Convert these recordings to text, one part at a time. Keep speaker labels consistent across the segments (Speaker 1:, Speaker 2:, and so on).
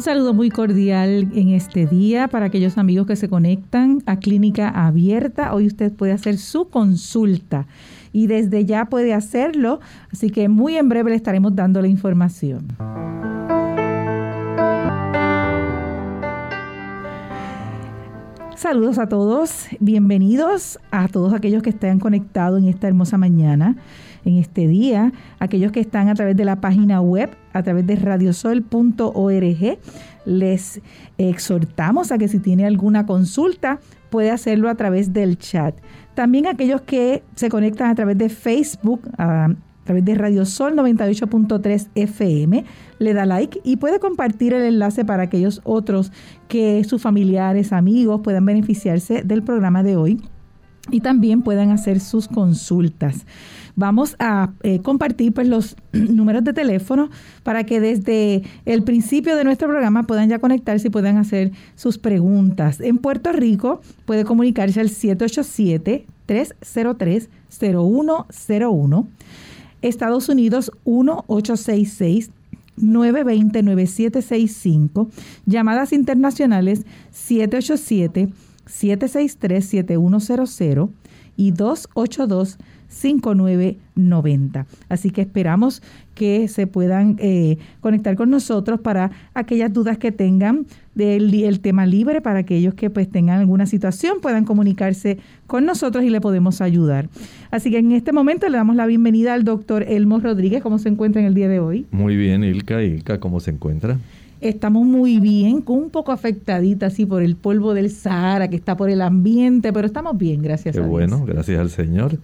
Speaker 1: Un saludo muy cordial en este día para aquellos amigos que se conectan a Clínica Abierta. Hoy usted puede hacer su consulta y desde ya puede hacerlo, así que muy en breve le estaremos dando la información. Saludos a todos, bienvenidos a todos aquellos que estén conectados en esta hermosa mañana en este día, aquellos que están a través de la página web, a través de radiosol.org. Les exhortamos a que si tiene alguna consulta, puede hacerlo a través del chat. También aquellos que se conectan a través de Facebook, a, través de Radiosol 98.3 FM, le da like y puede compartir el enlace para aquellos otros que sus familiares, amigos puedan beneficiarse del programa de hoy y también puedan hacer sus consultas. Vamos a eh, compartir pues, los números de teléfono para que desde el principio de nuestro programa puedan ya conectarse y puedan hacer sus preguntas. En Puerto Rico puede comunicarse al 787-303-0101. Estados Unidos 1866 920-9765. Llamadas internacionales 787 763-7100 y 282-5990. Así que esperamos que se puedan eh, conectar con nosotros para aquellas dudas que tengan del tema libre, para aquellos que pues tengan alguna situación puedan comunicarse con nosotros y le podemos ayudar. Así que en este momento le damos la bienvenida al doctor Elmo Rodríguez. ¿Cómo se encuentra en el día de hoy?
Speaker 2: Muy bien, Ilka. Ilka, ¿cómo se encuentra?
Speaker 1: estamos muy bien, con un poco afectadita así por el polvo del Sahara que está por el ambiente, pero estamos bien, gracias
Speaker 2: Qué
Speaker 1: a Dios.
Speaker 2: bueno, gracias al Señor.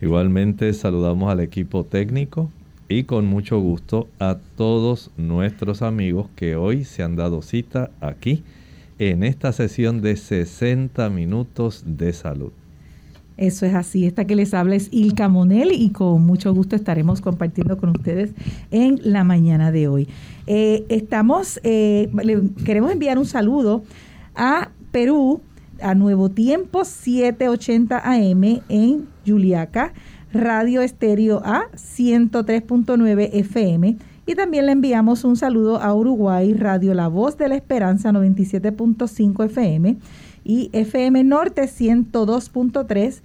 Speaker 2: Igualmente saludamos al equipo técnico y con mucho gusto a todos nuestros amigos que hoy se han dado cita aquí en esta sesión de 60 minutos de salud.
Speaker 1: Eso es así. Esta que les habla es Ilka Monel y con mucho gusto estaremos compartiendo con ustedes en la mañana de hoy. Eh, estamos, eh, queremos enviar un saludo a Perú, a Nuevo Tiempo 780 AM en Juliaca, Radio Estéreo A 103.9 FM. Y también le enviamos un saludo a Uruguay, Radio La Voz de la Esperanza 97.5 FM y FM Norte 102.3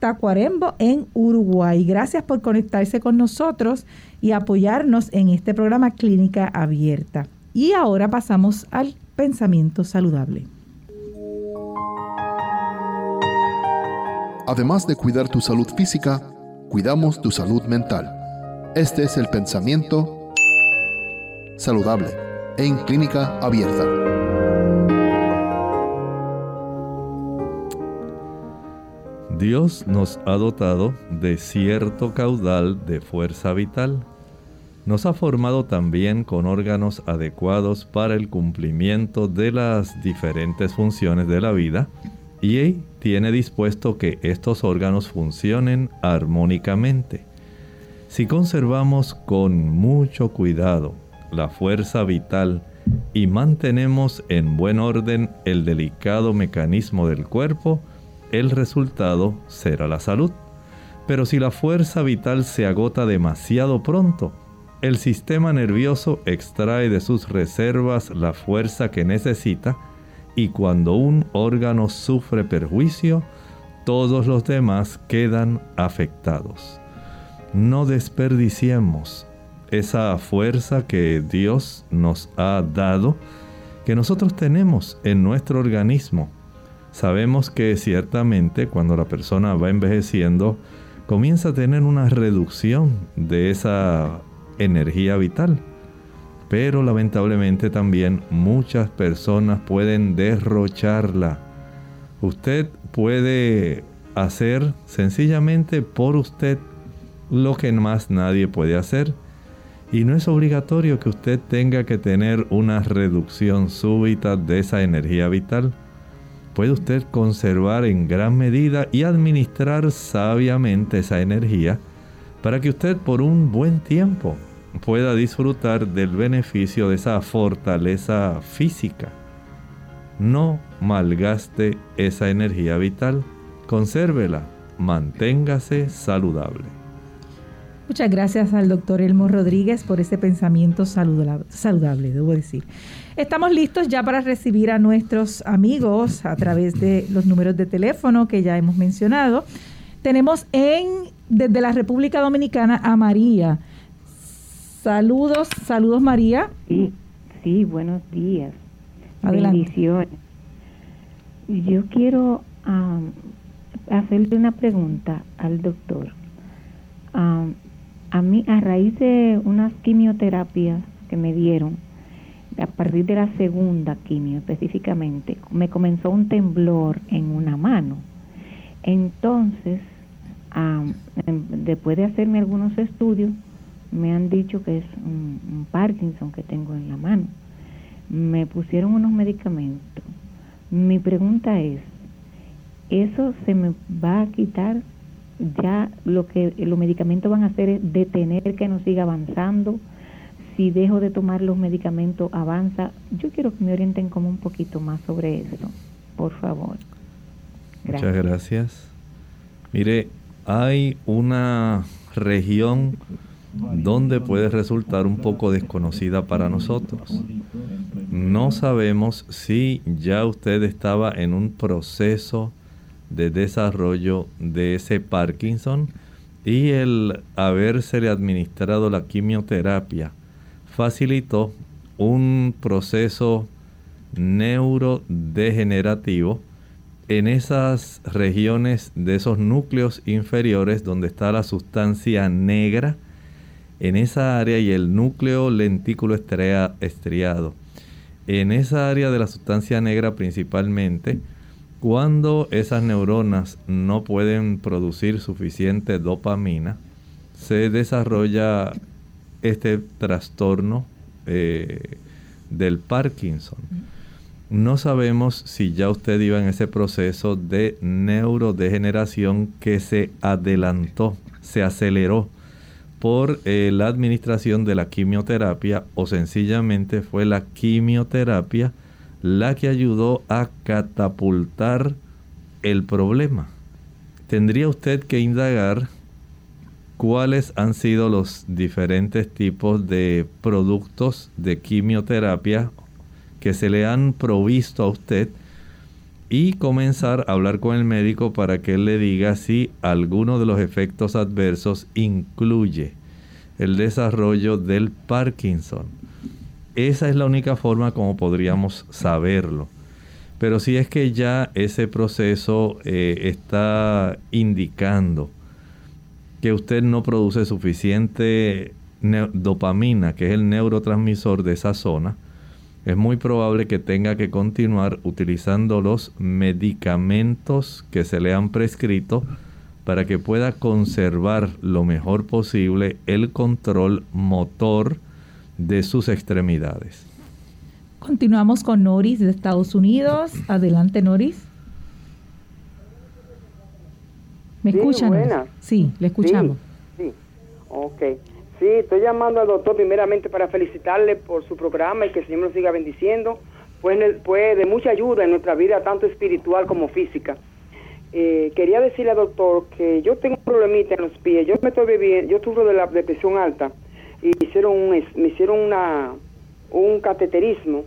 Speaker 1: Tacuarembo en Uruguay. Gracias por conectarse con nosotros y apoyarnos en este programa Clínica Abierta. Y ahora pasamos al pensamiento saludable.
Speaker 3: Además de cuidar tu salud física, cuidamos tu salud mental. Este es el pensamiento saludable en Clínica Abierta.
Speaker 2: Dios nos ha dotado de cierto caudal de fuerza vital. Nos ha formado también con órganos adecuados para el cumplimiento de las diferentes funciones de la vida y tiene dispuesto que estos órganos funcionen armónicamente. Si conservamos con mucho cuidado la fuerza vital y mantenemos en buen orden el delicado mecanismo del cuerpo, el resultado será la salud. Pero si la fuerza vital se agota demasiado pronto, el sistema nervioso extrae de sus reservas la fuerza que necesita y cuando un órgano sufre perjuicio, todos los demás quedan afectados. No desperdiciemos esa fuerza que Dios nos ha dado, que nosotros tenemos en nuestro organismo Sabemos que ciertamente cuando la persona va envejeciendo, comienza a tener una reducción de esa energía vital. Pero lamentablemente también muchas personas pueden derrocharla. Usted puede hacer sencillamente por usted lo que más nadie puede hacer. Y no es obligatorio que usted tenga que tener una reducción súbita de esa energía vital. Puede usted conservar en gran medida y administrar sabiamente esa energía para que usted por un buen tiempo pueda disfrutar del beneficio de esa fortaleza física. No malgaste esa energía vital, consérvela, manténgase saludable.
Speaker 1: Muchas gracias al doctor Elmo Rodríguez por ese pensamiento saludable, saludable, debo decir. Estamos listos ya para recibir a nuestros amigos a través de los números de teléfono que ya hemos mencionado. Tenemos en desde la República Dominicana a María. Saludos, saludos María.
Speaker 4: Sí, sí, buenos días. Adelante. Bendiciones. Yo quiero hacerle una pregunta al doctor. a mí, a raíz de unas quimioterapias que me dieron, a partir de la segunda quimio específicamente, me comenzó un temblor en una mano. Entonces, después de hacerme algunos estudios, me han dicho que es un, Parkinson que tengo en la mano. Me pusieron unos medicamentos. Mi pregunta es, ¿eso se me va a quitar? Ya lo que los medicamentos van a hacer es detener que no siga avanzando. Si dejo de tomar los medicamentos, avanza. Yo quiero que me orienten como un poquito más sobre eso, por favor.
Speaker 2: Muchas gracias. Mire, hay una región donde puede resultar un poco desconocida para nosotros. No sabemos si ya usted estaba en un proceso de desarrollo de ese Parkinson y el habérsele administrado la quimioterapia facilitó un proceso neurodegenerativo en esas regiones de esos núcleos inferiores donde está la sustancia negra en esa área y el núcleo lentículo estriado. En esa área de la sustancia negra principalmente, cuando esas neuronas no pueden producir suficiente dopamina, se desarrolla este trastorno eh, del Parkinson. No sabemos si ya usted iba en ese proceso de neurodegeneración que se adelantó, se aceleró por eh, la administración de la quimioterapia o sencillamente fue la quimioterapia la que ayudó a catapultar el problema. Tendría usted que indagar cuáles han sido los diferentes tipos de productos de quimioterapia que se le han provisto a usted y comenzar a hablar con el médico para que él le diga si alguno de los efectos adversos incluye el desarrollo del Parkinson. Esa es la única forma como podríamos saberlo. Pero si es que ya ese proceso eh, está indicando que usted no produce suficiente dopamina, que es el neurotransmisor de esa zona, es muy probable que tenga que continuar utilizando los medicamentos que se le han prescrito para que pueda conservar lo mejor posible el control motor de sus extremidades.
Speaker 1: Continuamos con Noris de Estados Unidos. Adelante, Noris. ¿Me escuchan? Sí, le escuchamos.
Speaker 5: Sí, sí. ok. Sí, estoy llamando al doctor primeramente para felicitarle por su programa y que el Señor nos siga bendiciendo. Pues de mucha ayuda en nuestra vida, tanto espiritual como física. Eh, quería decirle al doctor que yo tengo un problemita en los pies. Yo me estoy bebiendo, yo sufro de la depresión alta y hicieron un, me hicieron una, un cateterismo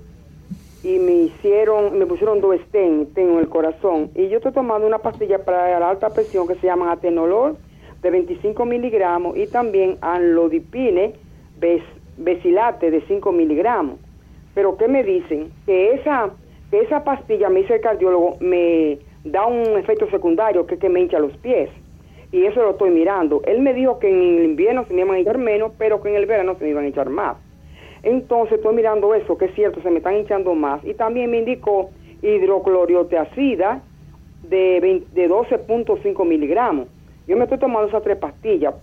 Speaker 5: y me hicieron, me pusieron dos stents en el corazón y yo estoy tomando una pastilla para la alta presión que se llama atenolol de 25 miligramos y también anlodipine besilate de 5 miligramos. Pero ¿qué me dicen? Que esa, que esa pastilla, me dice el cardiólogo, me da un efecto secundario que que me hincha los pies. Y eso lo estoy mirando. Él me dijo que en el invierno se me iban a hinchar menos, pero que en el verano se me iban a hinchar más. Entonces estoy mirando eso, que es cierto, se me están hinchando más. Y también me indicó hidroclorioteacida de, de 12.5 miligramos. Yo me estoy tomando esas tres pastillas.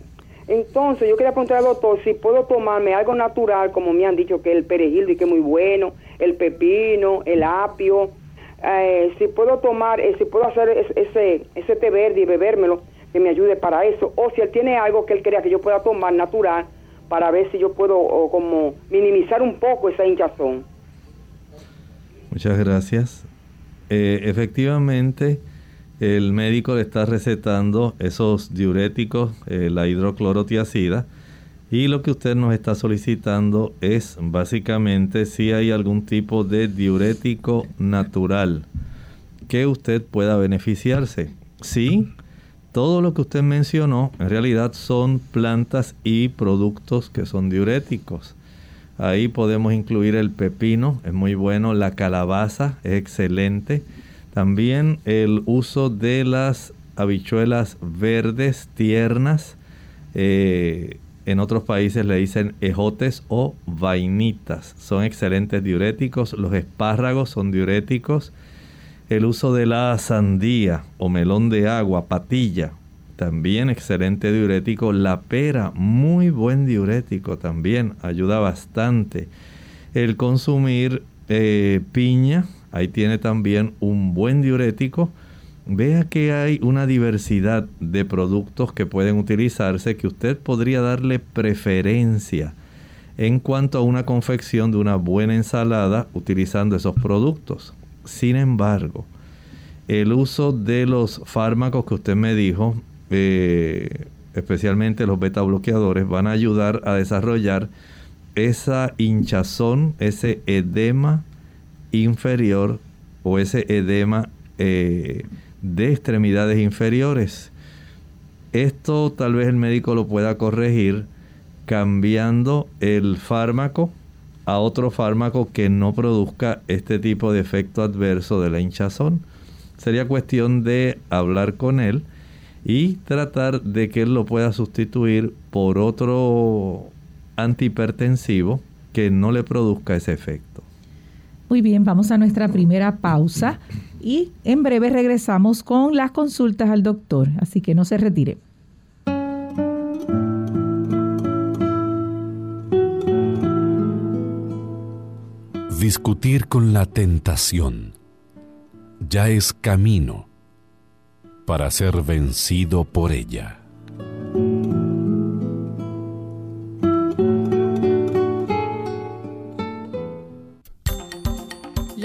Speaker 5: Entonces, yo quería preguntar al doctor si puedo tomarme algo natural, como me han dicho que el perejil y que es muy bueno, el pepino, el apio, eh, si puedo tomar, eh, si puedo hacer ese, ese té verde y bebérmelo, que me ayude para eso, o si él tiene algo que él crea que yo pueda tomar natural, para ver si yo puedo como minimizar un poco esa hinchazón.
Speaker 2: Muchas gracias. Eh, efectivamente, el médico le está recetando esos diuréticos, eh, la hidroclorotiacida, y lo que usted nos está solicitando es básicamente si hay algún tipo de diurético natural que usted pueda beneficiarse. Sí, todo lo que usted mencionó en realidad son plantas y productos que son diuréticos. Ahí podemos incluir el pepino, es muy bueno, la calabaza es excelente. También el uso de las habichuelas verdes tiernas. Eh, en otros países le dicen ejotes o vainitas. Son excelentes diuréticos. Los espárragos son diuréticos. El uso de la sandía o melón de agua, patilla, también excelente diurético. La pera, muy buen diurético también, ayuda bastante. El consumir eh, piña, ahí tiene también un buen diurético. Vea que hay una diversidad de productos que pueden utilizarse que usted podría darle preferencia en cuanto a una confección de una buena ensalada utilizando esos productos. Sin embargo, el uso de los fármacos que usted me dijo, eh, especialmente los beta bloqueadores, van a ayudar a desarrollar esa hinchazón, ese edema inferior o ese edema eh, de extremidades inferiores. Esto tal vez el médico lo pueda corregir cambiando el fármaco a otro fármaco que no produzca este tipo de efecto adverso de la hinchazón. Sería cuestión de hablar con él y tratar de que él lo pueda sustituir por otro antihipertensivo que no le produzca ese efecto.
Speaker 1: Muy bien, vamos a nuestra primera pausa y en breve regresamos con las consultas al doctor, así que no se retire.
Speaker 6: Discutir con la tentación ya es camino para ser vencido por ella.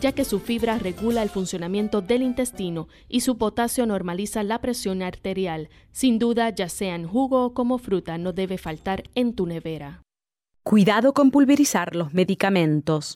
Speaker 7: ya que su fibra regula el funcionamiento del intestino y su potasio normaliza la presión arterial. Sin duda, ya sea en jugo o como fruta, no debe faltar en tu nevera.
Speaker 8: Cuidado con pulverizar los medicamentos.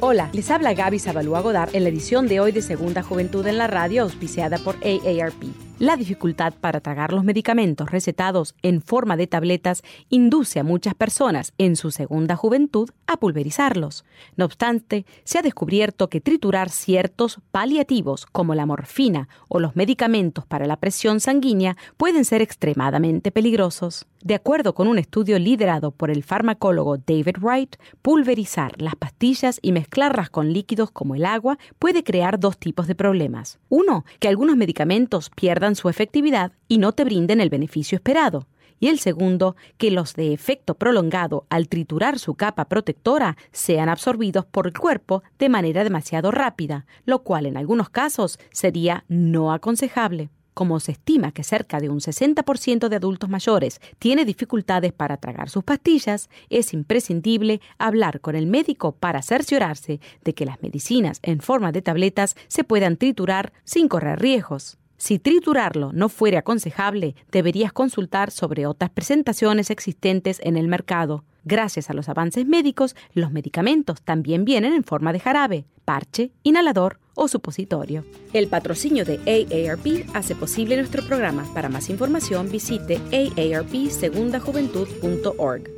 Speaker 8: Hola, les habla Gaby Zabalúa Godard en la edición de hoy de Segunda Juventud en la Radio, auspiciada por AARP. La dificultad para tragar los medicamentos recetados en forma de tabletas induce a muchas personas en su segunda juventud a pulverizarlos. No obstante, se ha descubierto que triturar ciertos paliativos como la morfina o los medicamentos para la presión sanguínea pueden ser extremadamente peligrosos. De acuerdo con un estudio liderado por el farmacólogo David Wright, pulverizar las pastillas y mezclarlas con líquidos como el agua puede crear dos tipos de problemas. Uno, que algunos medicamentos su efectividad y no te brinden el beneficio esperado. Y el segundo, que los de efecto prolongado al triturar su capa protectora sean absorbidos por el cuerpo de manera demasiado rápida, lo cual en algunos casos sería no aconsejable. Como se estima que cerca de un 60% de adultos mayores tiene dificultades para tragar sus pastillas, es imprescindible hablar con el médico para cerciorarse de que las medicinas en forma de tabletas se puedan triturar sin correr riesgos. Si triturarlo no fuera aconsejable, deberías consultar sobre otras presentaciones existentes en el mercado. Gracias a los avances médicos, los medicamentos también vienen en forma de jarabe, parche, inhalador o supositorio. El patrocinio de AARP hace posible nuestro programa. Para más información visite aarpsegundajuventud.org.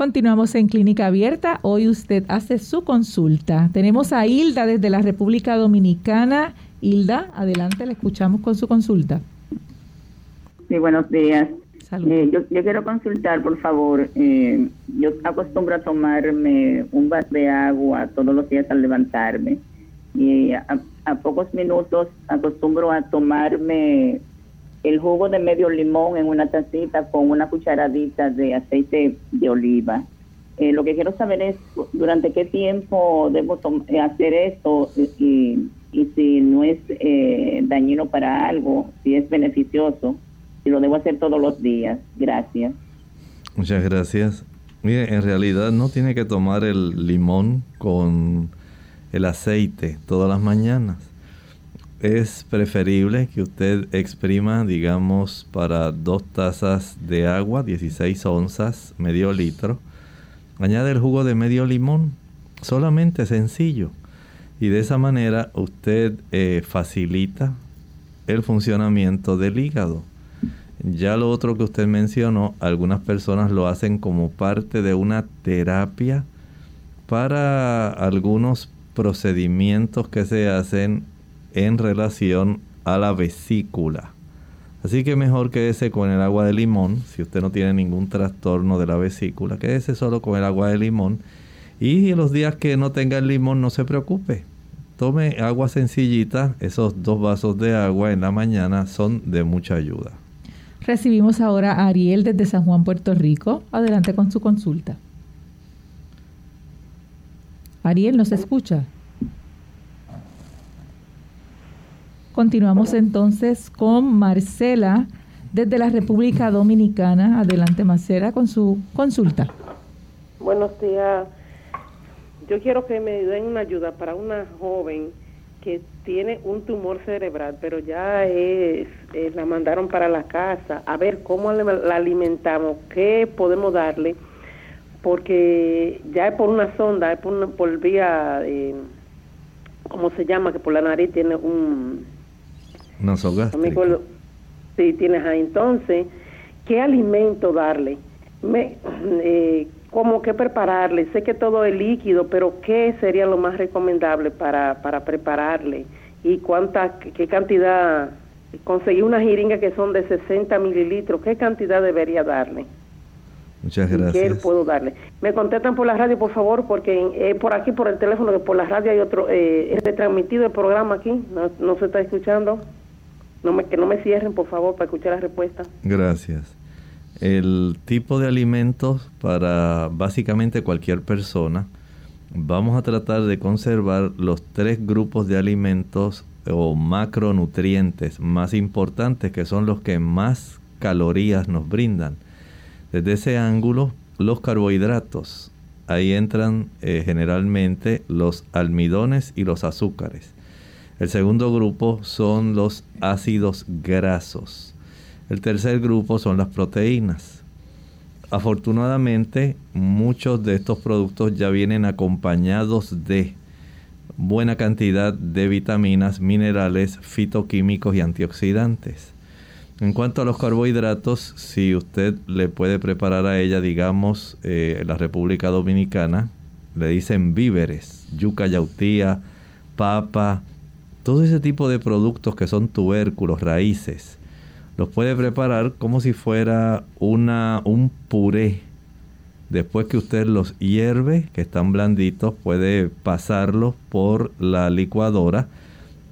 Speaker 1: Continuamos en Clínica Abierta. Hoy usted hace su consulta. Tenemos a Hilda desde la República Dominicana. Hilda, adelante, le escuchamos con su consulta.
Speaker 9: Sí, buenos días. Eh, yo, quiero consultar, por favor. Eh, yo acostumbro a tomarme un vaso de agua todos los días al levantarme. Y a, a pocos minutos acostumbro a tomarme el jugo de medio limón en una tacita con una cucharadita de aceite de oliva. Eh, lo que quiero saber es durante qué tiempo debo eh, hacer esto y, si no es eh, dañino para algo, si es beneficioso, si lo debo hacer todos los días. Gracias.
Speaker 2: Muchas gracias. Mire, en realidad no tiene que tomar el limón con el aceite todas las mañanas es preferible que usted exprima, digamos, para dos tazas de agua, 16 onzas, medio litro. Añade el jugo de medio limón, solamente sencillo. Y de esa manera usted eh, facilita el funcionamiento del hígado. Ya lo otro que usted mencionó, algunas personas lo hacen como parte de una terapia para algunos procedimientos que se hacen en relación a la vesícula. Así que mejor quédese con el agua de limón, si usted no tiene ningún trastorno de la vesícula, quédese solo con el agua de limón. Y los días que no tenga el limón, no se preocupe. Tome agua sencillita, esos dos vasos de agua en la mañana son de mucha ayuda.
Speaker 1: Recibimos ahora a Ariel desde San Juan, Puerto Rico. Adelante con su consulta. Ariel, ¿nos escucha? Continuamos entonces con Marcela desde la República Dominicana. Adelante, Marcela, con su consulta.
Speaker 10: Buenos días. Yo quiero que me den una ayuda para una joven que tiene un tumor cerebral, pero ya es, eh, la mandaron para la casa. A ver cómo la alimentamos, qué podemos darle, porque ya es por una sonda, es por, por vía, eh, ¿cómo se llama? Que por la nariz tiene un
Speaker 2: Nasogástrico.
Speaker 10: Sí, tienes ahí. Entonces, ¿qué alimento darle? Me, eh, ¿Cómo que prepararle? Sé que todo es líquido, pero ¿qué sería lo más recomendable para, para prepararle? ¿Y cuánta, qué cantidad? Conseguí una jeringa que son de 60 mililitros. ¿Qué cantidad debería darle?
Speaker 2: Muchas gracias.
Speaker 10: ¿Qué puedo darle? Me contestan por la radio, por favor, porque eh, por aquí, por el teléfono, por la radio hay otro, eh, es transmitido el programa aquí, no, no se está escuchando. No me, que no me cierren, por favor, para escuchar la respuesta.
Speaker 2: Gracias. El tipo de alimentos para básicamente cualquier persona, vamos a tratar de conservar los tres grupos de alimentos o macronutrientes más importantes que son los que más calorías nos brindan. Desde ese ángulo, los carbohidratos. Ahí entran eh, generalmente los almidones y los azúcares. El segundo grupo son los ácidos grasos. El tercer grupo son las proteínas. Afortunadamente, muchos de estos productos ya vienen acompañados de buena cantidad de vitaminas, minerales, fitoquímicos y antioxidantes. En cuanto a los carbohidratos, si usted le puede preparar a ella, digamos, en eh, la República Dominicana, le dicen víveres, yuca, yautía, papa, todo ese tipo de productos que son tubérculos, raíces, los puede preparar como si fuera una, un puré. Después que usted los hierve, que están blanditos, puede pasarlos por la licuadora.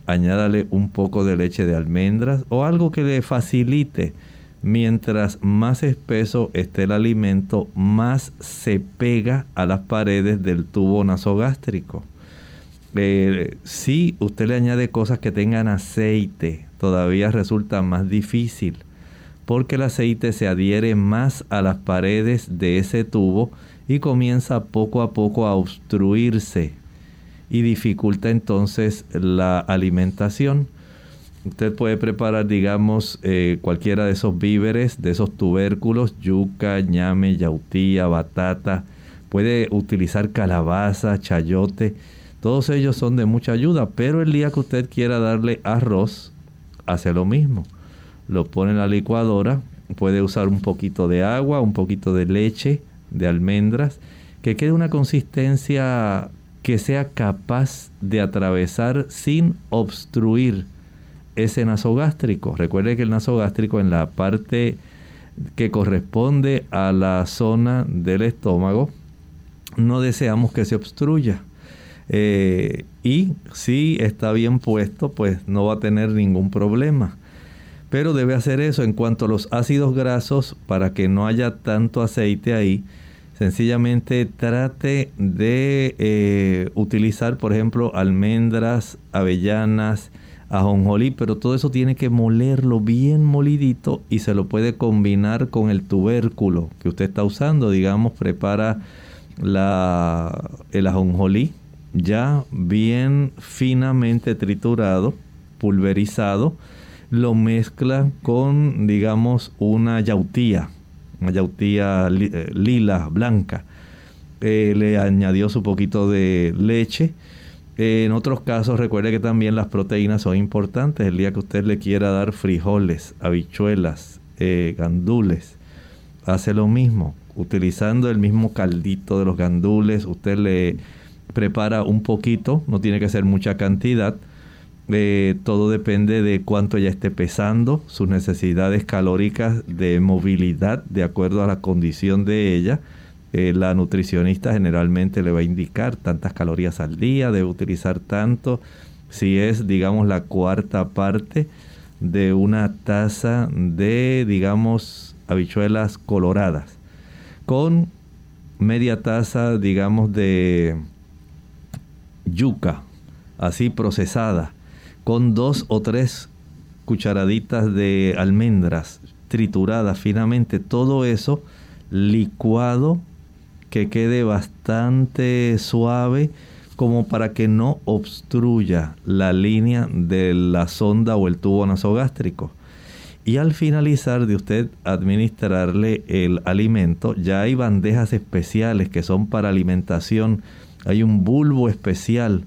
Speaker 2: Añádale un poco de leche de almendras o algo que le facilite. Mientras más espeso esté el alimento, más se pega a las paredes del tubo nasogástrico. Eh, si usted le añade cosas que tengan aceite, todavía resulta más difícil porque el aceite se adhiere más a las paredes de ese tubo y comienza poco a poco a obstruirse y dificulta entonces la alimentación. Usted puede preparar, digamos, eh, cualquiera de esos víveres, de esos tubérculos, yuca, ñame, yautía, batata. Puede utilizar calabaza, chayote. Todos ellos son de mucha ayuda, pero el día que usted quiera darle arroz, hace lo mismo. Lo pone en la licuadora, puede usar un poquito de agua, un poquito de leche, de almendras, que quede una consistencia que sea capaz de atravesar sin obstruir ese nasogástrico. Recuerde que el nasogástrico en la parte que corresponde a la zona del estómago, no deseamos que se obstruya. Eh, y si está bien puesto, pues no va a tener ningún problema. Pero debe hacer eso en cuanto a los ácidos grasos para que no haya tanto aceite ahí. Sencillamente trate de eh, utilizar, por ejemplo, almendras, avellanas, ajonjolí, pero todo eso tiene que molerlo bien molidito y se lo puede combinar con el tubérculo que usted está usando. Digamos, prepara la, el ajonjolí ya bien finamente triturado, pulverizado, lo mezcla con, digamos, una yautía, una yautía eh, lila, blanca. Eh, le añadió su poquito de leche. en otros casos, recuerde que también las proteínas son importantes. El día que usted le quiera dar frijoles, habichuelas, eh, gandules, hace lo mismo. Utilizando el mismo caldito de los gandules, usted le prepara un poquito, no tiene que ser mucha cantidad. Eh, todo depende de cuánto ella esté pesando, sus necesidades calóricas de movilidad de acuerdo a la condición de ella. Eh, la nutricionista generalmente le va a indicar tantas calorías al día, debe utilizar tanto. Si es, digamos, la cuarta parte de una taza de, digamos, habichuelas coloradas, con media taza, digamos, de yuca, así procesada, con dos o tres cucharaditas de almendras trituradas finamente, todo eso licuado que quede bastante suave como para que no obstruya la línea de la sonda o el tubo nasogástrico. Y al finalizar de usted administrarle el alimento, ya hay bandejas especiales que son para alimentación hay un bulbo especial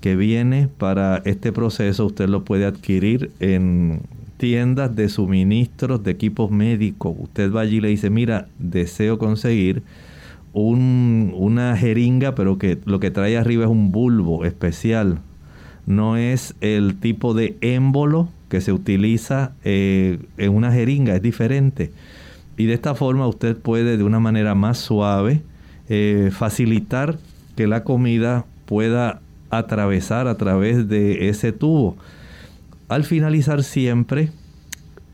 Speaker 2: que viene para este proceso. Usted lo puede adquirir en tiendas de suministros de equipos médicos. Usted va allí y le dice, mira, deseo conseguir una jeringa, pero que lo que trae arriba es un bulbo especial. No es el tipo de émbolo que se utiliza eh, en una jeringa, es diferente. Y de esta forma usted puede de una manera más suave eh, facilitar que la comida pueda atravesar a través de ese tubo. Al finalizar siempre,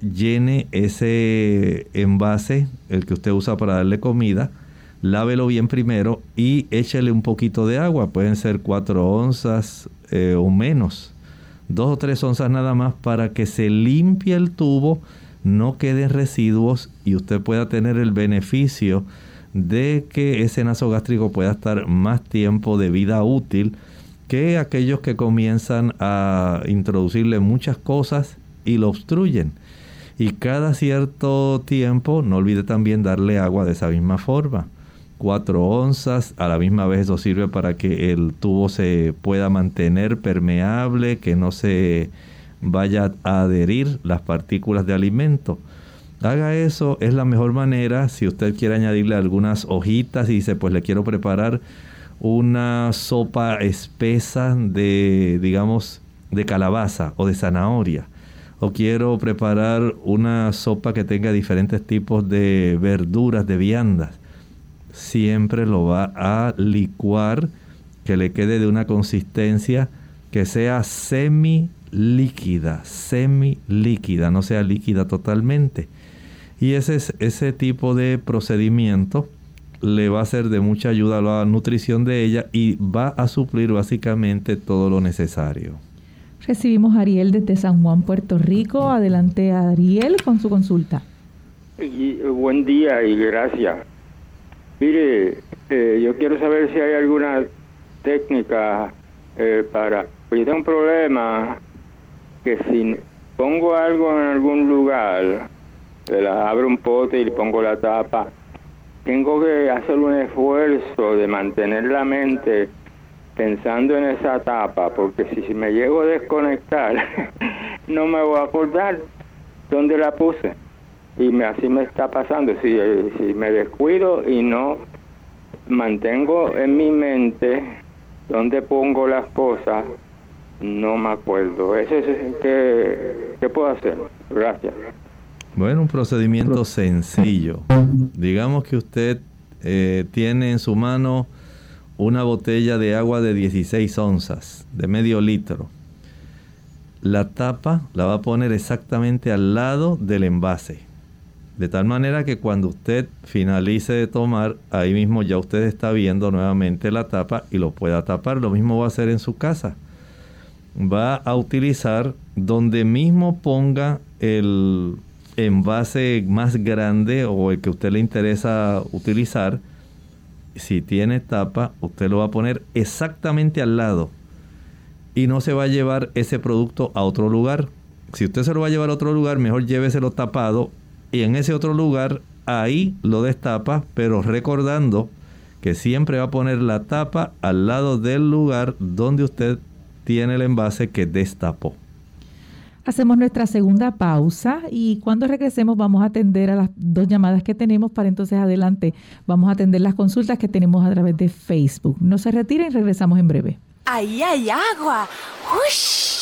Speaker 2: llene ese envase, el que usted usa para darle comida, lávelo bien primero y échele un poquito de agua, pueden ser cuatro onzas eh, o menos, dos o tres onzas nada más para que se limpie el tubo, no queden residuos y usted pueda tener el beneficio de que ese nasogástrico pueda estar más tiempo de vida útil que aquellos que comienzan a introducirle muchas cosas y lo obstruyen. Y cada cierto tiempo, no olvide también darle agua de esa misma forma. Cuatro onzas, a la misma vez eso sirve para que el tubo se pueda mantener permeable, que no se vaya a adherir las partículas de alimento. Haga eso, es la mejor manera. Si usted quiere añadirle algunas hojitas y dice, pues le quiero preparar una sopa espesa de, digamos, de calabaza o de zanahoria. O quiero preparar una sopa que tenga diferentes tipos de verduras, de viandas. Siempre lo va a licuar, que le quede de una consistencia que sea semi líquida, semi líquida, no sea líquida totalmente y ese, ese tipo de procedimiento le va a ser de mucha ayuda a la nutrición de ella y va a suplir básicamente todo lo necesario.
Speaker 1: Recibimos a Ariel desde San Juan, Puerto Rico. Adelante Ariel con su consulta.
Speaker 11: buen día y gracias. Mire, eh, yo quiero saber si hay alguna técnica eh, para... Pues yo tengo un problema que si pongo algo en algún lugar, le abro un pote y le pongo la tapa, tengo que hacer un esfuerzo de mantener la mente pensando en esa tapa, porque si me llego a desconectar, no me voy a acordar dónde la puse. Y me, así me está pasando. Si, si me descuido y no mantengo en mi mente dónde pongo las cosas, no me acuerdo. Eso es que, ¿qué puedo hacer. Gracias.
Speaker 2: Bueno, un procedimiento sencillo. Digamos que usted eh, tiene en su mano una botella de agua de 16 onzas, de medio litro. La tapa la va a poner exactamente al lado del envase. De tal manera que cuando usted finalice de tomar, ahí mismo ya usted está viendo nuevamente la tapa y lo pueda tapar. Lo mismo va a hacer en su casa. Va a utilizar donde mismo ponga el envase más grande o el que a usted le interesa utilizar si tiene tapa, usted lo va a poner exactamente al lado y no se va a llevar ese producto a otro lugar. Si usted se lo va a llevar a otro lugar, mejor lléveselo tapado y en ese otro lugar ahí lo destapa, pero recordando que siempre va a poner la tapa al lado del lugar donde usted tiene el envase que destapó.
Speaker 1: Hacemos nuestra segunda pausa y cuando regresemos vamos a atender a las dos llamadas que tenemos para entonces adelante vamos a atender las consultas que tenemos a través de Facebook. No se retiren, regresamos en breve.
Speaker 12: Ahí hay agua. ¡Ush!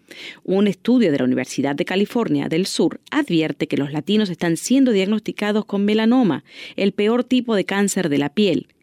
Speaker 8: Un estudio de la Universidad de California del Sur advierte que los latinos están siendo diagnosticados con melanoma, el peor tipo de cáncer de la piel,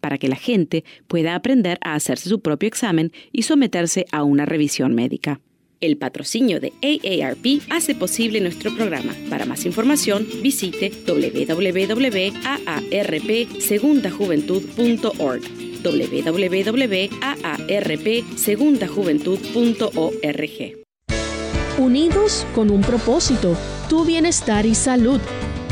Speaker 8: para que la gente pueda aprender a hacerse su propio examen y someterse a una revisión médica. El patrocinio de AARP hace posible nuestro programa. Para más información, visite www.aarpsegundajuventud.org www.aarpsegundajuventud.org
Speaker 7: Unidos con un propósito, tu bienestar y salud.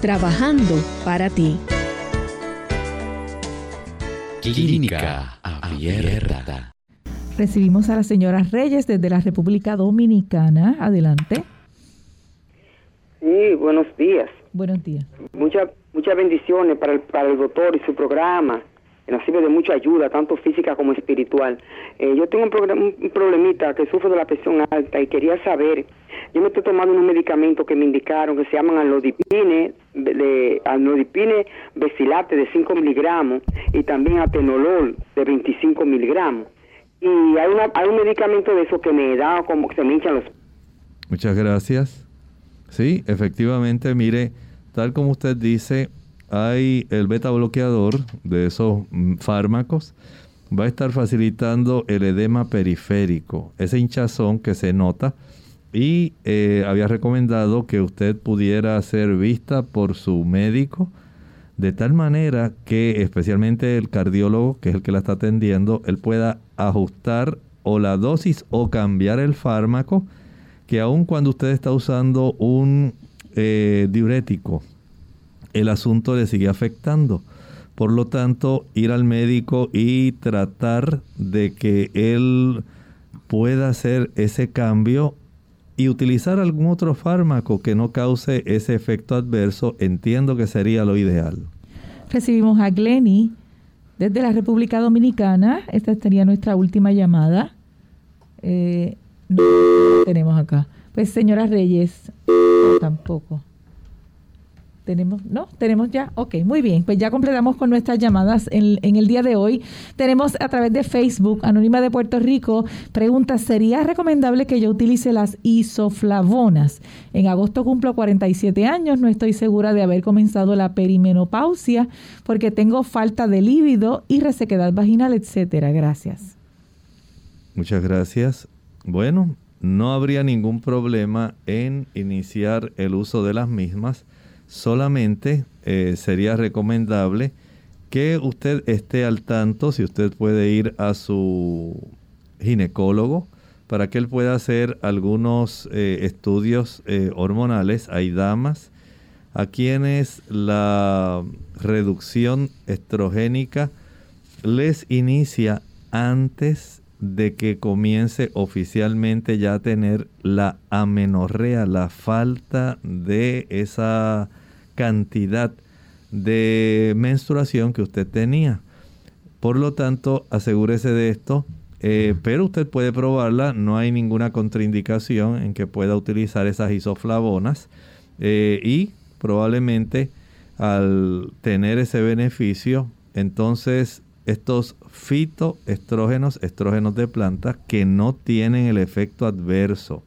Speaker 7: trabajando para ti.
Speaker 13: Clínica Abierta.
Speaker 1: Recibimos a la señora Reyes desde la República Dominicana. Adelante.
Speaker 5: Sí, buenos días.
Speaker 1: Buenos días.
Speaker 5: Muchas muchas bendiciones para el, para el doctor y su programa. Nos sirve de mucha ayuda, tanto física como espiritual. Eh, yo tengo un, un, problemita que sufro de la presión alta y quería saber. Yo me estoy tomando unos medicamentos que me indicaron que se llaman alodipine, de, alodipine besilate de 5 miligramos y también atenolol de 25 miligramos. Y hay, una, hay un medicamento de eso que me da como que se me hinchan los.
Speaker 2: Muchas gracias. Sí, efectivamente, mire, tal como usted dice, hay el beta bloqueador de esos mm, fármacos. Va a estar facilitando el edema periférico, ese hinchazón que se nota. Y eh, había recomendado que usted pudiera ser vista por su médico de tal manera que especialmente el cardiólogo, que es el que la está atendiendo, él pueda ajustar o la dosis o cambiar el fármaco, que aun cuando usted está usando un eh, diurético, el asunto le sigue afectando. Por lo tanto, ir al médico y tratar de que él pueda hacer ese cambio y utilizar algún otro fármaco que no cause ese efecto adverso, entiendo que sería lo ideal.
Speaker 1: Recibimos a Glenny desde la República Dominicana. Esta sería nuestra última llamada. Eh, no, tenemos acá. Pues señora Reyes, tampoco. Tenemos, ¿no? Tenemos ya. Ok, muy bien. Pues ya completamos con nuestras llamadas en, el día de hoy. Tenemos a través de Facebook, Anónima de Puerto Rico, pregunta, ¿sería recomendable que yo utilice las isoflavonas? En agosto cumplo 47 años, no estoy segura de haber comenzado la perimenopausia porque tengo falta de líbido y resequedad vaginal, etcétera. Gracias.
Speaker 2: Muchas gracias. Bueno, no habría ningún problema en iniciar el uso de las mismas solamente eh, sería recomendable que usted esté al tanto, si usted puede ir a su ginecólogo, para que él pueda hacer algunos eh, estudios eh, hormonales. Hay damas a quienes la reducción estrogénica les inicia antes de que comience oficialmente ya a tener la amenorrea, la falta de esa cantidad de menstruación que usted tenía. Por lo tanto, asegúrese de esto, eh, pero usted puede probarla, no hay ninguna contraindicación en que pueda utilizar esas isoflavonas eh, y probablemente al tener ese beneficio, entonces estos fitoestrógenos, estrógenos de plantas que no tienen el efecto adverso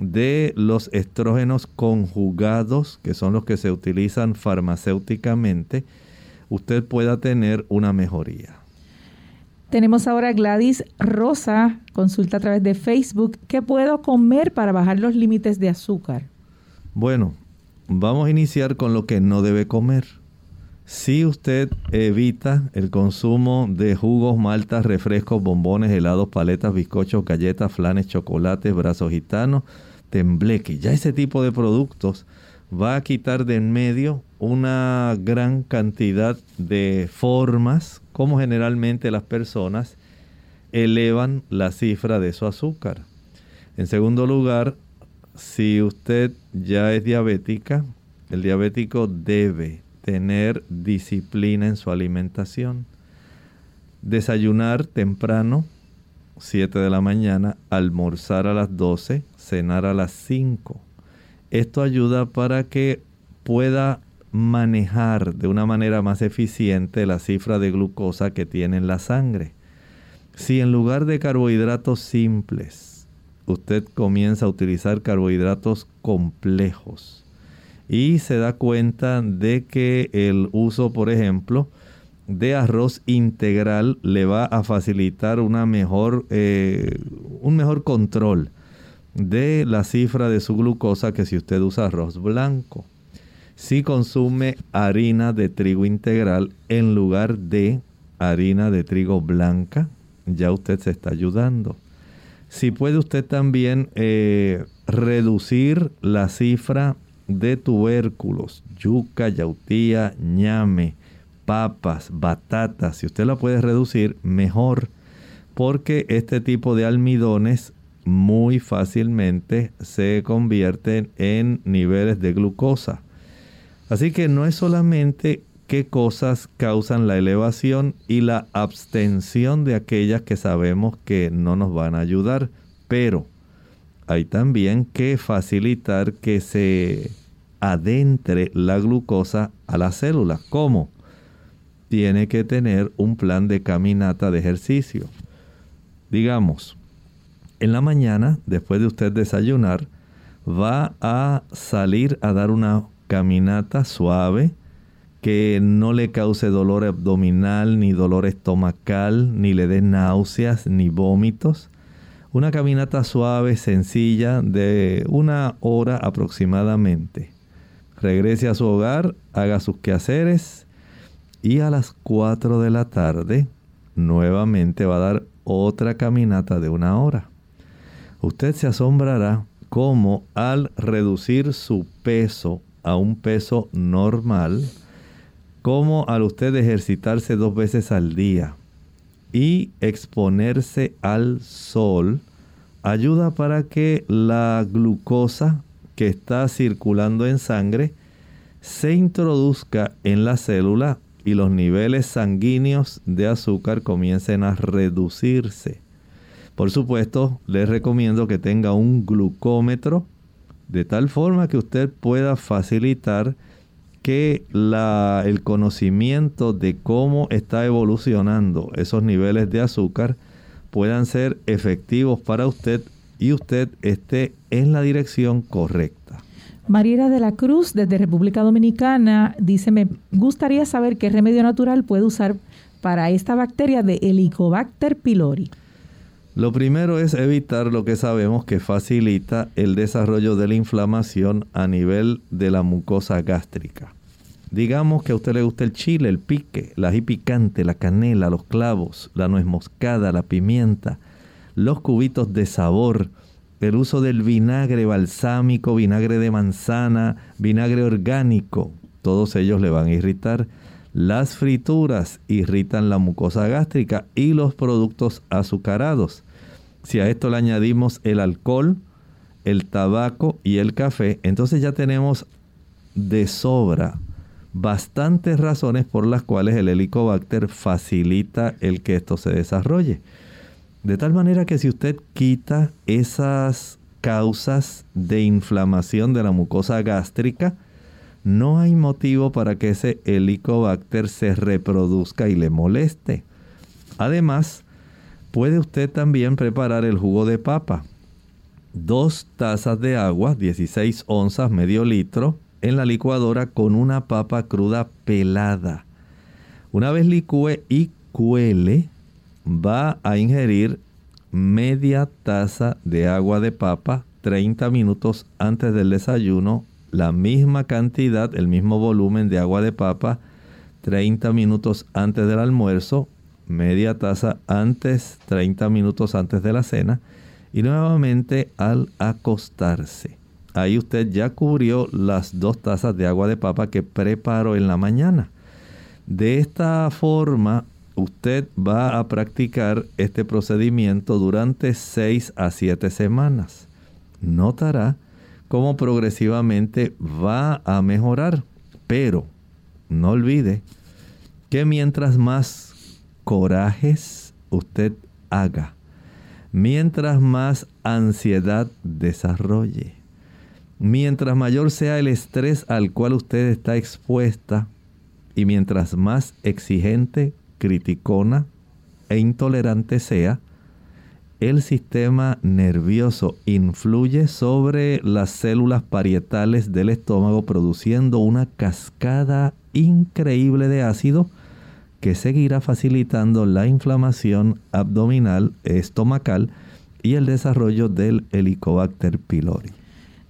Speaker 2: de los estrógenos conjugados, que son los que se utilizan farmacéuticamente, usted pueda tener una mejoría.
Speaker 1: Tenemos ahora Gladys Rosa, consulta a través de Facebook. ¿Qué puedo comer para bajar los límites de azúcar?
Speaker 2: Bueno, vamos a iniciar con lo que no debe comer. Si usted evita el consumo de jugos, maltas, refrescos, bombones, helados, paletas, bizcochos, galletas, flanes, chocolates, brazos gitanos, tembleque. Ya ese tipo de productos va a quitar de en medio una gran cantidad de formas como generalmente las personas elevan la cifra de su azúcar. En segundo lugar, si usted ya es diabética, el diabético debe tener disciplina en su alimentación. Desayunar temprano, 7 de la mañana, almorzar a las 12, cenar a las 5. Esto ayuda para que pueda manejar de una manera más eficiente la cifra de glucosa que tiene en la sangre. Si en lugar de carbohidratos simples, usted comienza a utilizar carbohidratos complejos y se da cuenta de que el uso, por ejemplo, de arroz integral le va a facilitar una mejor, eh, un mejor control de la cifra de su glucosa que si usted usa arroz blanco. Si consume harina de trigo integral en lugar de harina de trigo blanca, ya usted se está ayudando. Si puede usted también eh, reducir la cifra de tubérculos, yuca, yautía, ñame, papas, batatas, si usted la puede reducir, mejor, porque este tipo de almidones muy fácilmente se convierten en niveles de glucosa. Así que no es solamente qué cosas causan la elevación y la abstención de aquellas que sabemos que no nos van a ayudar, pero hay también que facilitar que se adentre la glucosa a las células. ¿Cómo? Tiene que tener un plan de caminata de ejercicio. Digamos, en la mañana, después de usted desayunar, va a salir a dar una caminata suave que no le cause dolor abdominal, ni dolor estomacal, ni le dé náuseas, ni vómitos. Una caminata suave, sencilla, de una hora aproximadamente. Regrese a su hogar, haga sus quehaceres y a las 4 de la tarde nuevamente va a dar otra caminata de una hora. Usted se asombrará cómo al reducir su peso a un peso normal, como al usted ejercitarse dos veces al día y exponerse al sol, ayuda para que la glucosa que está circulando en sangre se introduzca en la célula y los niveles sanguíneos de azúcar comiencen a reducirse. Por supuesto, les recomiendo que tenga un glucómetro de tal forma que usted pueda facilitar que el conocimiento de cómo está evolucionando esos niveles de azúcar puedan ser efectivos para usted y usted esté en la dirección correcta.
Speaker 1: Mariela de la Cruz, desde República Dominicana, dice, me gustaría saber qué remedio natural puede usar para esta bacteria de Helicobacter pylori.
Speaker 2: Lo primero es evitar lo que sabemos que facilita el desarrollo de la inflamación a nivel de la mucosa gástrica. Digamos que a usted le gusta el chile, el pique, la ají la canela, los clavos, la nuez moscada, la pimienta, los cubitos de sabor, el uso del vinagre balsámico, vinagre de manzana, vinagre orgánico, todos ellos le van a irritar. Las frituras irritan la mucosa gástrica y los productos azucarados. Si a esto le añadimos el alcohol, el tabaco y el café, entonces ya tenemos de sobra bastantes razones por las cuales el helicobacter facilita el que esto se desarrolle. De tal manera que si usted quita esas causas de inflamación de la mucosa gástrica, no hay motivo para que ese helicobacter se reproduzca y le moleste. Además, puede usted también preparar el jugo de papa. Dos tazas de agua, 16 onzas, medio litro, en la licuadora con una papa cruda pelada. Una vez licúe y cuele, va a ingerir media taza de agua de papa 30 minutos antes del desayuno, la misma cantidad, el mismo volumen de agua de papa 30 minutos antes del almuerzo, media taza antes, 30 minutos antes de la cena y nuevamente al acostarse. Ahí usted ya cubrió las dos tazas de agua de papa que preparó en la mañana. De esta forma usted va a practicar este procedimiento durante 6 a 7 semanas. Notará cómo progresivamente va a mejorar, pero no olvide que mientras más corajes usted haga, mientras más ansiedad desarrolle, mientras mayor sea el estrés al cual usted está expuesta y mientras más exigente criticona e intolerante sea, el sistema nervioso influye sobre las células parietales del estómago produciendo una cascada increíble de ácido que seguirá facilitando la inflamación abdominal estomacal y el desarrollo del Helicobacter pylori.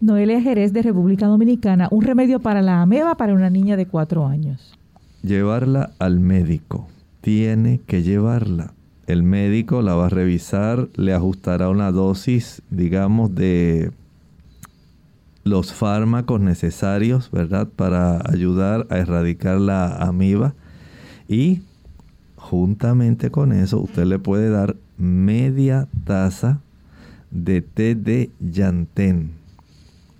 Speaker 1: Noelia Jerez de República Dominicana, un remedio para la ameba para una niña de 4 años.
Speaker 2: Llevarla al médico tiene que llevarla. El médico la va a revisar, le ajustará una dosis, digamos, de los fármacos necesarios, ¿verdad? Para ayudar a erradicar la amiba. Y juntamente con eso, usted le puede dar media taza de té de llantén.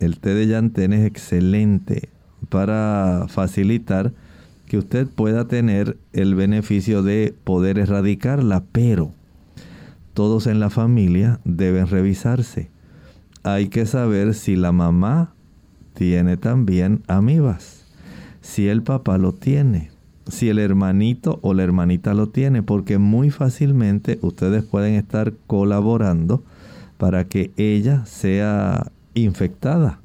Speaker 2: El té de llantén es excelente para facilitar que usted pueda tener el beneficio de poder erradicarla, pero todos en la familia deben revisarse. Hay que saber si la mamá tiene también amibas, si el papá lo tiene, si el hermanito o la hermanita lo tiene, porque muy fácilmente ustedes pueden estar colaborando para que ella sea infectada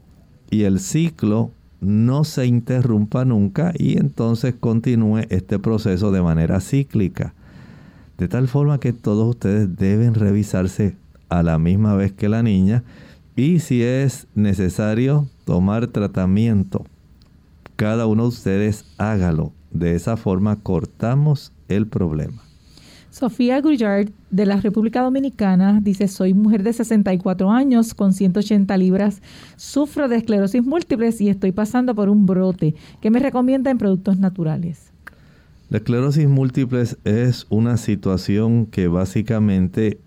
Speaker 2: y el ciclo no se interrumpa nunca y entonces continúe este proceso de manera cíclica. De tal forma que todos ustedes deben revisarse a la misma vez que la niña y si es necesario tomar tratamiento, cada uno de ustedes hágalo. De esa forma cortamos el problema.
Speaker 1: Sofía Grullard de la República Dominicana dice, soy mujer de 64 años con 180 libras, sufro de esclerosis múltiples y estoy pasando por un brote. ¿Qué me recomienda en productos naturales?
Speaker 2: La esclerosis múltiple es una situación que básicamente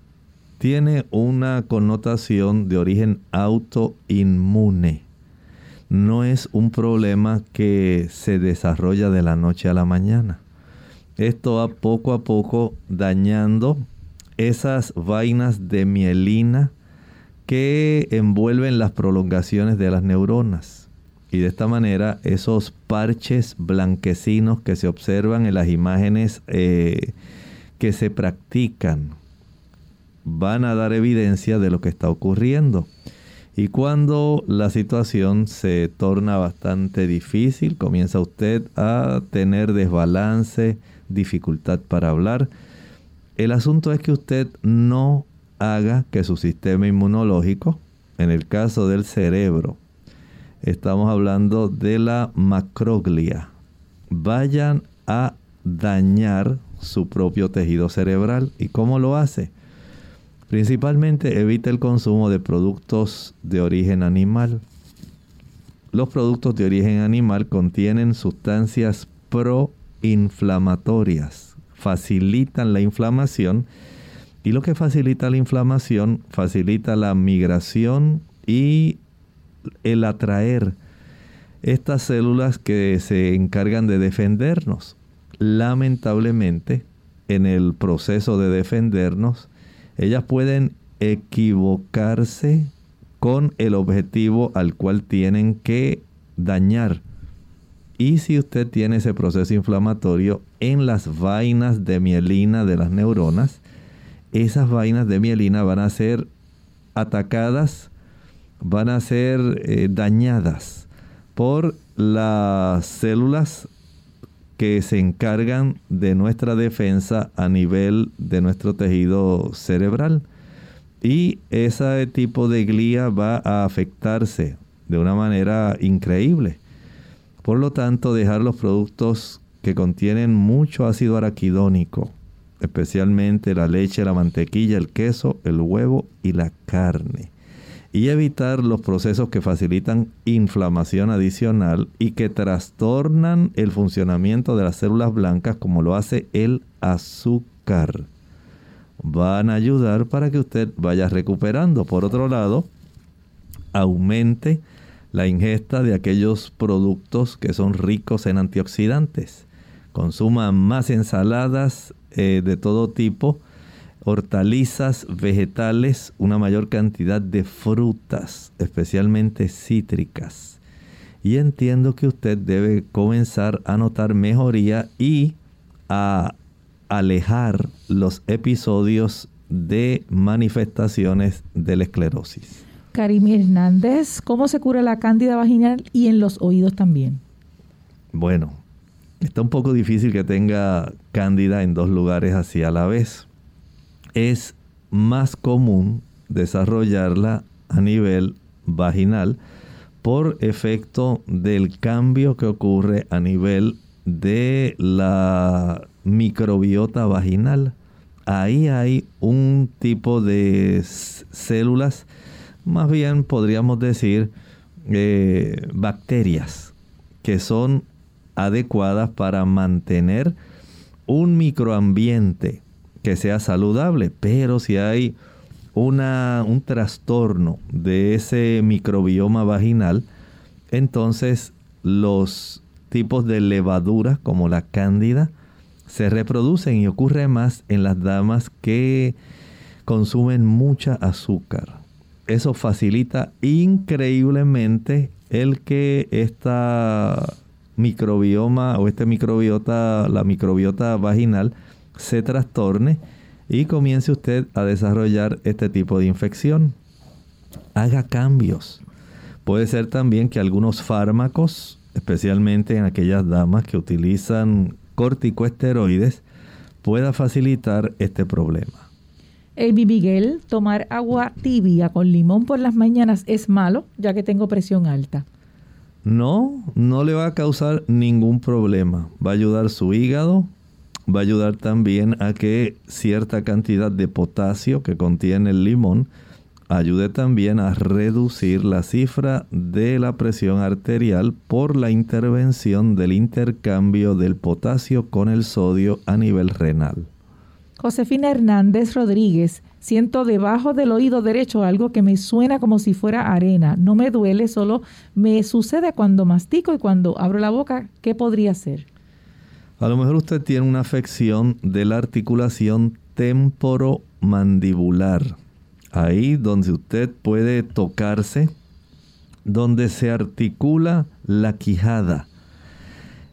Speaker 2: tiene una connotación de origen autoinmune. No es un problema que se desarrolla de la noche a la mañana esto va poco a poco dañando esas vainas de mielina que envuelven las prolongaciones de las neuronas. Y de esta manera esos parches blanquecinos que se observan en las imágenes eh, que se practican van a dar evidencia de lo que está ocurriendo. Y cuando la situación se torna bastante difícil, comienza usted a tener desbalance, dificultad para hablar. El asunto es que usted no haga que su sistema inmunológico, en el caso del cerebro, estamos hablando de la macroglia, vayan a dañar su propio tejido cerebral. ¿Y cómo lo hace? Principalmente evite el consumo de productos de origen animal. Los productos de origen animal contienen sustancias pro inflamatorias, facilitan la inflamación y lo que facilita la inflamación facilita la migración y el atraer estas células que se encargan de defendernos. Lamentablemente, en el proceso de defendernos, ellas pueden equivocarse con el objetivo al cual tienen que dañar. Y si usted tiene ese proceso inflamatorio en las vainas de mielina de las neuronas, esas vainas de mielina van a ser atacadas, van a ser eh, dañadas por las células que se encargan de nuestra defensa a nivel de nuestro tejido cerebral. Y ese tipo de glía va a afectarse de una manera increíble. Por lo tanto, dejar los productos que contienen mucho ácido araquidónico, especialmente la leche, la mantequilla, el queso, el huevo y la carne. Y evitar los procesos que facilitan inflamación adicional y que trastornan el funcionamiento de las células blancas como lo hace el azúcar. Van a ayudar para que usted vaya recuperando. Por otro lado, aumente la ingesta de aquellos productos que son ricos en antioxidantes. Consuma más ensaladas eh, de todo tipo, hortalizas, vegetales, una mayor cantidad de frutas, especialmente cítricas. Y entiendo que usted debe comenzar a notar mejoría y a alejar los episodios de manifestaciones de la esclerosis.
Speaker 1: Karim Hernández, ¿cómo se cura la cándida vaginal y en los oídos también?
Speaker 2: Bueno, está un poco difícil que tenga cándida en dos lugares así a la vez. Es más común desarrollarla a nivel vaginal por efecto del cambio que ocurre a nivel de la microbiota vaginal. Ahí hay un tipo de células, más bien podríamos decir eh, bacterias, que son adecuadas para mantener un microambiente que sea saludable, pero si hay una, un trastorno de ese microbioma vaginal, entonces los tipos de levaduras como la cándida se reproducen y ocurre más en las damas que consumen mucha azúcar. Eso facilita increíblemente el que esta microbioma o este microbiota, la microbiota vaginal, se trastorne y comience usted a desarrollar este tipo de infección. Haga cambios. Puede ser también que algunos fármacos, especialmente en aquellas damas que utilizan corticoesteroides, pueda facilitar este problema.
Speaker 1: El Miguel, tomar agua tibia con limón por las mañanas es malo, ya que tengo presión alta.
Speaker 2: No, no le va a causar ningún problema. Va a ayudar su hígado, va a ayudar también a que cierta cantidad de potasio que contiene el limón ayude también a reducir la cifra de la presión arterial por la intervención del intercambio del potasio con el sodio a nivel renal.
Speaker 1: Josefina Hernández Rodríguez, siento debajo del oído derecho algo que me suena como si fuera arena. No me duele, solo me sucede cuando mastico y cuando abro la boca. ¿Qué podría ser?
Speaker 2: A lo mejor usted tiene una afección de la articulación temporomandibular. Ahí donde usted puede tocarse, donde se articula la quijada.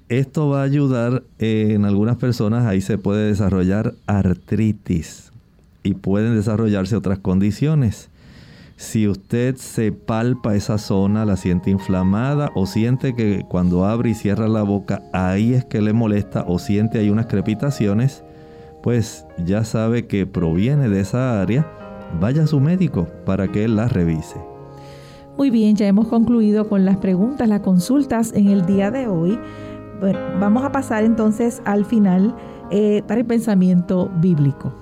Speaker 2: Esto va a ayudar en algunas personas, ahí se puede desarrollar artritis y pueden desarrollarse otras condiciones. Si usted se palpa esa zona, la siente inflamada o siente que cuando abre y cierra la boca ahí es que le molesta o siente hay unas crepitaciones, pues ya sabe que proviene de esa área, vaya a su médico para que él la revise.
Speaker 1: Muy bien, ya hemos concluido con las preguntas, las consultas en el día de hoy. Vamos a pasar entonces al final eh, para el pensamiento bíblico.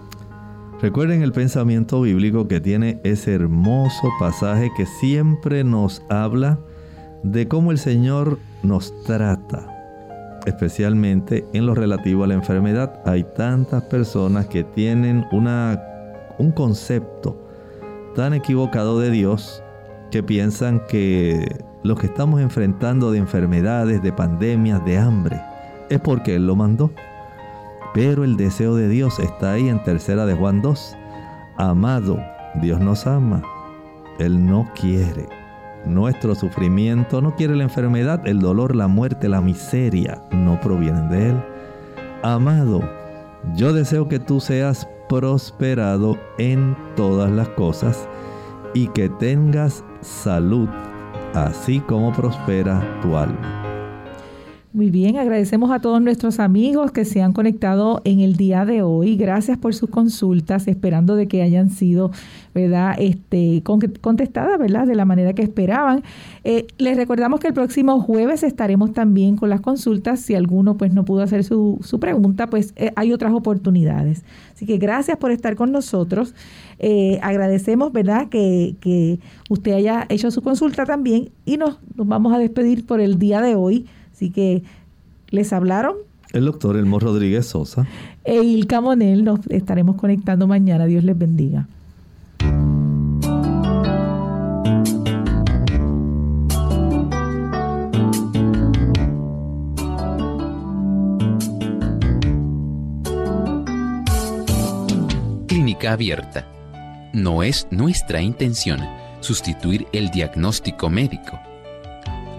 Speaker 2: Recuerden el pensamiento bíblico que tiene ese hermoso pasaje que siempre nos habla de cómo el Señor nos trata, especialmente en lo relativo a la enfermedad. Hay tantas personas que tienen una, un concepto tan equivocado de Dios que piensan que lo que estamos enfrentando de enfermedades, de pandemias, de hambre, es porque Él lo mandó. Pero el deseo de Dios está ahí en tercera de Juan 2. Amado, Dios nos ama. Él no quiere nuestro sufrimiento, no quiere la enfermedad, el dolor, la muerte, la miseria, no provienen de Él. Amado, yo deseo que tú seas prosperado en todas las cosas y que tengas salud, así como prospera tu alma.
Speaker 1: Muy bien, agradecemos a todos nuestros amigos que se han conectado en el día de hoy. Gracias por sus consultas, esperando de que hayan sido, ¿verdad? Este, contestadas, ¿verdad? De la manera que esperaban. Eh, les recordamos que el próximo jueves estaremos también con las consultas. Si alguno pues no pudo hacer su, su pregunta, pues eh, hay otras oportunidades. Así que gracias por estar con nosotros. Eh, agradecemos, ¿verdad? Que, que usted haya hecho su consulta también y nos, nos vamos a despedir por el día de hoy Así que les hablaron.
Speaker 2: El doctor Elmo Rodríguez Sosa.
Speaker 1: E Ilka Monel, nos estaremos conectando mañana. Dios les bendiga.
Speaker 13: Clínica abierta. No es nuestra intención sustituir el diagnóstico médico